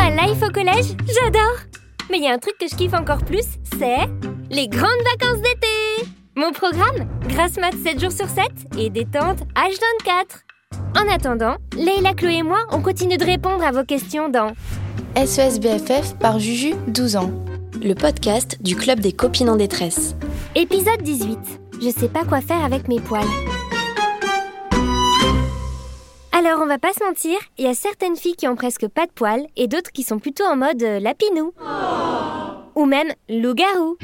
Ma life au collège, j'adore Mais il y a un truc que je kiffe encore plus, c'est les grandes vacances d'été Mon programme, Grasse Mat 7 jours sur 7 et détente H24 En attendant, Leila, Chloé et moi, on continue de répondre à vos questions dans SES BFF par Juju, 12 ans. Le podcast du Club des copines en détresse. Épisode 18. Je sais pas quoi faire avec mes poils. Alors, on va pas se mentir, il y a certaines filles qui ont presque pas de poils et d'autres qui sont plutôt en mode euh, lapinou. Ou même loup-garou.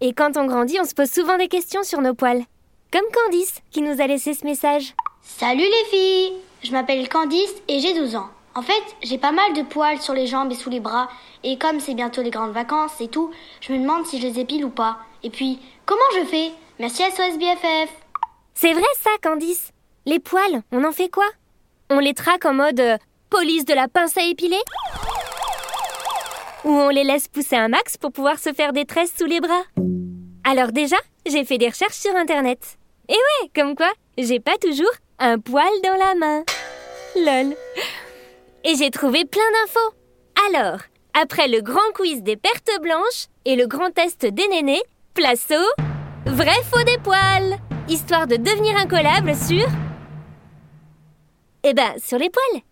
Et quand on grandit, on se pose souvent des questions sur nos poils. Comme Candice, qui nous a laissé ce message. Salut les filles Je m'appelle Candice et j'ai 12 ans. En fait, j'ai pas mal de poils sur les jambes et sous les bras, et comme c'est bientôt les grandes vacances et tout, je me demande si je les épile ou pas. Et puis, comment je fais? Merci à SOS BFF C'est vrai ça, Candice Les poils, on en fait quoi? On les traque en mode euh, police de la pince à épiler? Ou on les laisse pousser un max pour pouvoir se faire des tresses sous les bras? Alors déjà, j'ai fait des recherches sur internet. Et ouais, comme quoi, j'ai pas toujours un poil dans la main. Lol. Et j'ai trouvé plein d'infos. Alors, après le grand quiz des pertes blanches et le grand test des nénés, place au vrai faux des poils, histoire de devenir incollable sur Eh ben, sur les poils.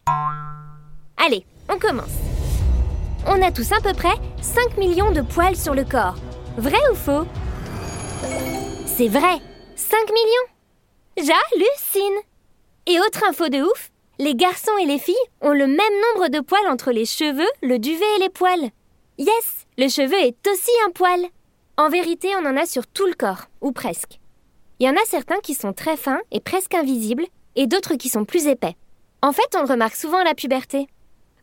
Allez, on commence. On a tous à peu près 5 millions de poils sur le corps. Vrai ou faux? C'est vrai 5 millions? J'hallucine Et autre info de ouf, les garçons et les filles ont le même nombre de poils entre les cheveux, le duvet et les poils. Yes, le cheveu est aussi un poil. En vérité, on en a sur tout le corps, ou presque. Il y en a certains qui sont très fins et presque invisibles, et d'autres qui sont plus épais. En fait, on le remarque souvent à la puberté.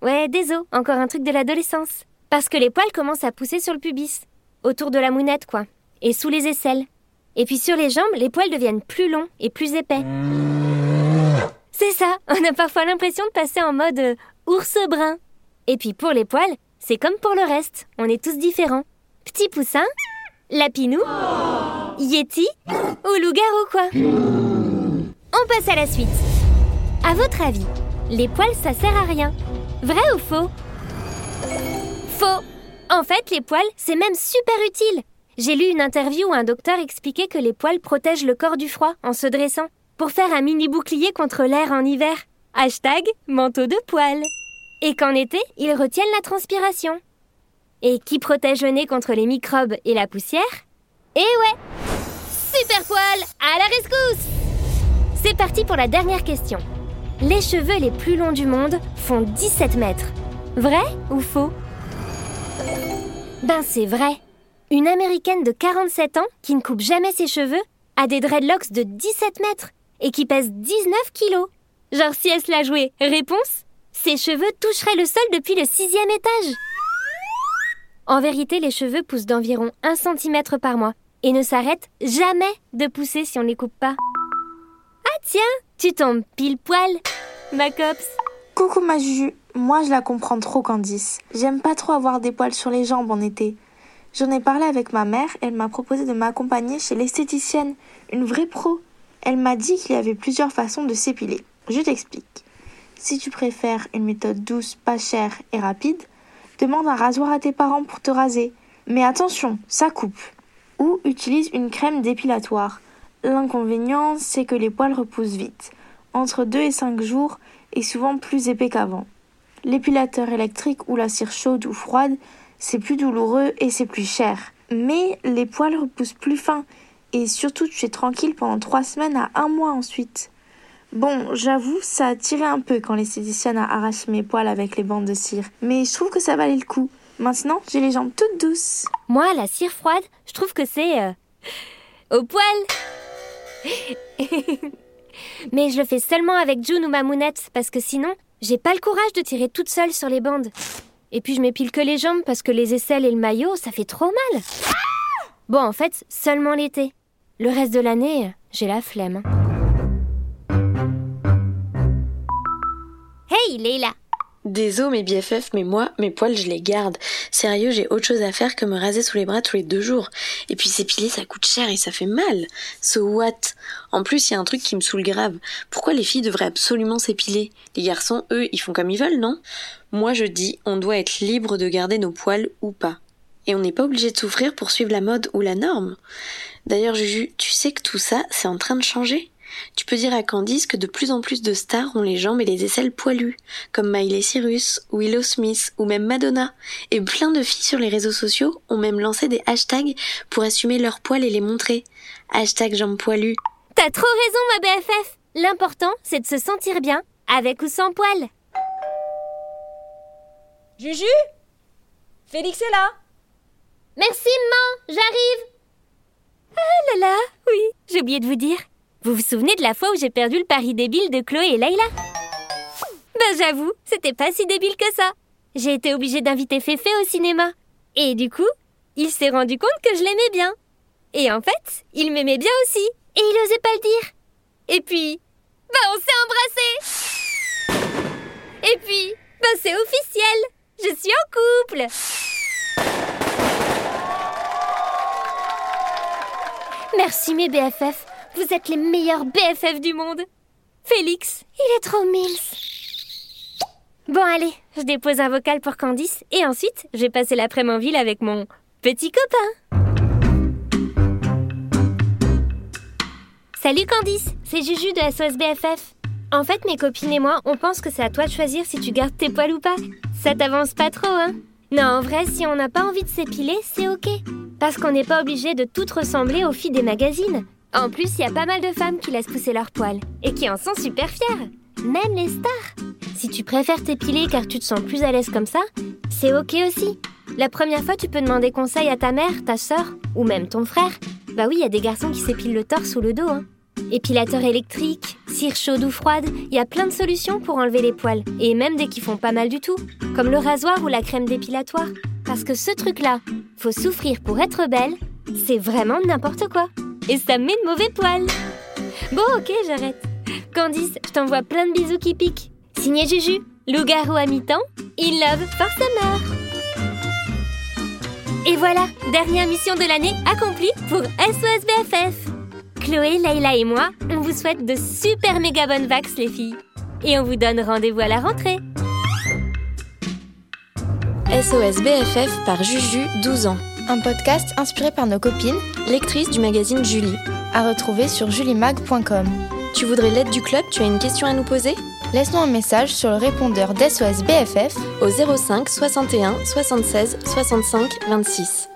Ouais, désolé, encore un truc de l'adolescence. Parce que les poils commencent à pousser sur le pubis, autour de la mounette, quoi, et sous les aisselles. Et puis sur les jambes, les poils deviennent plus longs et plus épais. C'est ça, on a parfois l'impression de passer en mode euh, ours brun. Et puis pour les poils, c'est comme pour le reste, on est tous différents. Petit poussin, lapinou, yeti ou loup-garou quoi. On passe à la suite. À votre avis, les poils ça sert à rien Vrai ou faux? Faux En fait, les poils, c'est même super utile. J'ai lu une interview où un docteur expliquait que les poils protègent le corps du froid en se dressant pour faire un mini bouclier contre l'air en hiver. Hashtag manteau de poils. Et qu'en été, ils retiennent la transpiration. Et qui protège le nez contre les microbes et la poussière? Eh ouais Super poil À la rescousse C'est parti pour la dernière question. Les cheveux les plus longs du monde font 17 mètres. Vrai ou faux? Ben c'est vrai. Une américaine de 47 ans qui ne coupe jamais ses cheveux a des dreadlocks de 17 mètres et qui pèse 19 kilos. Genre si elle se l'a joué. Réponse Ses cheveux toucheraient le sol depuis le sixième étage. En vérité, les cheveux poussent d'environ 1 cm par mois et ne s'arrêtent jamais de pousser si on ne les coupe pas. Ah tiens, tu tombes pile poil, ma copse. Coucou ma Juju, moi je la comprends trop Candice. J'aime pas trop avoir des poils sur les jambes en été. J'en ai parlé avec ma mère, elle m'a proposé de m'accompagner chez l'esthéticienne, une vraie pro. Elle m'a dit qu'il y avait plusieurs façons de s'épiler. Je t'explique. Si tu préfères une méthode douce, pas chère et rapide, demande un rasoir à tes parents pour te raser. Mais attention, ça coupe. Ou utilise une crème dépilatoire. L'inconvénient, c'est que les poils repoussent vite. Entre 2 et 5 jours et souvent plus épais qu'avant. L'épilateur électrique ou la cire chaude ou froide, c'est plus douloureux et c'est plus cher. Mais les poils repoussent plus fin et surtout tu es tranquille pendant 3 semaines à 1 mois ensuite. Bon, j'avoue, ça a tiré un peu quand l'esthéticienne a arraché mes poils avec les bandes de cire, mais je trouve que ça valait le coup. Maintenant, j'ai les jambes toutes douces. Moi, la cire froide, je trouve que c'est... euh, au poil Mais je le fais seulement avec June ou ma mounette, parce que sinon, j'ai pas le courage de tirer toute seule sur les bandes. Et puis je m'épile que les jambes, parce que les aisselles et le maillot, ça fait trop mal. Bon, en fait, seulement l'été. Le reste de l'année, j'ai la flemme. Hey, Leila Désolé mes BFF, mais moi, mes poils, je les garde. Sérieux, j'ai autre chose à faire que me raser sous les bras tous les deux jours. Et puis s'épiler, ça coûte cher et ça fait mal. So what? En plus, il y a un truc qui me saoule grave. Pourquoi les filles devraient absolument s'épiler? Les garçons, eux, ils font comme ils veulent, non? Moi, je dis, on doit être libre de garder nos poils ou pas. Et on n'est pas obligé de souffrir pour suivre la mode ou la norme. D'ailleurs, Juju, tu sais que tout ça, c'est en train de changer? Tu peux dire à Candice que de plus en plus de stars ont les jambes et les aisselles poilues, comme Miley Cyrus, Willow Smith ou même Madonna. Et plein de filles sur les réseaux sociaux ont même lancé des hashtags pour assumer leurs poils et les montrer. Hashtag jambes poilues. T'as trop raison, ma BFF L'important, c'est de se sentir bien, avec ou sans poils. Juju? Félix est là Merci, maman J'arrive Ah là là Oui, j'ai oublié de vous dire. Vous vous souvenez de la fois où j'ai perdu le pari débile de Chloé et Layla Ben j'avoue, c'était pas si débile que ça. J'ai été obligée d'inviter Féfé au cinéma. Et du coup, il s'est rendu compte que je l'aimais bien. Et en fait, il m'aimait bien aussi. Et il osait pas le dire. Et puis, ben on s'est embrassés. Et puis, ben c'est officiel. Je suis en couple. Merci mes BFF. Vous êtes les meilleurs BFF du monde. Félix, il est trop mils. Bon, allez, je dépose un vocal pour Candice et ensuite, je vais passer l'après-midi en ville avec mon petit copain. Salut Candice, c'est Juju de SOS BFF. En fait, mes copines et moi, on pense que c'est à toi de choisir si tu gardes tes poils ou pas. Ça t'avance pas trop, hein Non, en vrai, si on n'a pas envie de s'épiler, c'est ok. Parce qu'on n'est pas obligé de toutes ressembler aux filles des magazines. En plus, il y a pas mal de femmes qui laissent pousser leurs poils et qui en sont super fières. Même les stars. Si tu préfères t'épiler car tu te sens plus à l'aise comme ça, c'est ok aussi. La première fois, tu peux demander conseil à ta mère, ta sœur ou même ton frère. Bah oui, il y a des garçons qui s'épilent le torse ou le dos. Hein. Épilateur électrique, cire chaude ou froide, il y a plein de solutions pour enlever les poils. Et même des qui font pas mal du tout, comme le rasoir ou la crème dépilatoire. Parce que ce truc-là, faut souffrir pour être belle, c'est vraiment n'importe quoi et ça met de mauvais poils. Bon, ok, j'arrête. Candice, je t'envoie plein de bisous qui piquent. Signé Juju, loup-garou à mi-temps, in love for summer. Et voilà, dernière mission de l'année accomplie pour SOS BFF. Chloé, Layla et moi, on vous souhaite de super méga bonnes vax les filles. Et on vous donne rendez-vous à la rentrée. SOS BFF par Juju, 12 ans un podcast inspiré par nos copines, lectrices du magazine Julie, à retrouver sur julimag.com. Tu voudrais l'aide du club? Tu as une question à nous poser? Laisse-nous un message sur le répondeur d'SOS BFF au 05 61 76 65 26.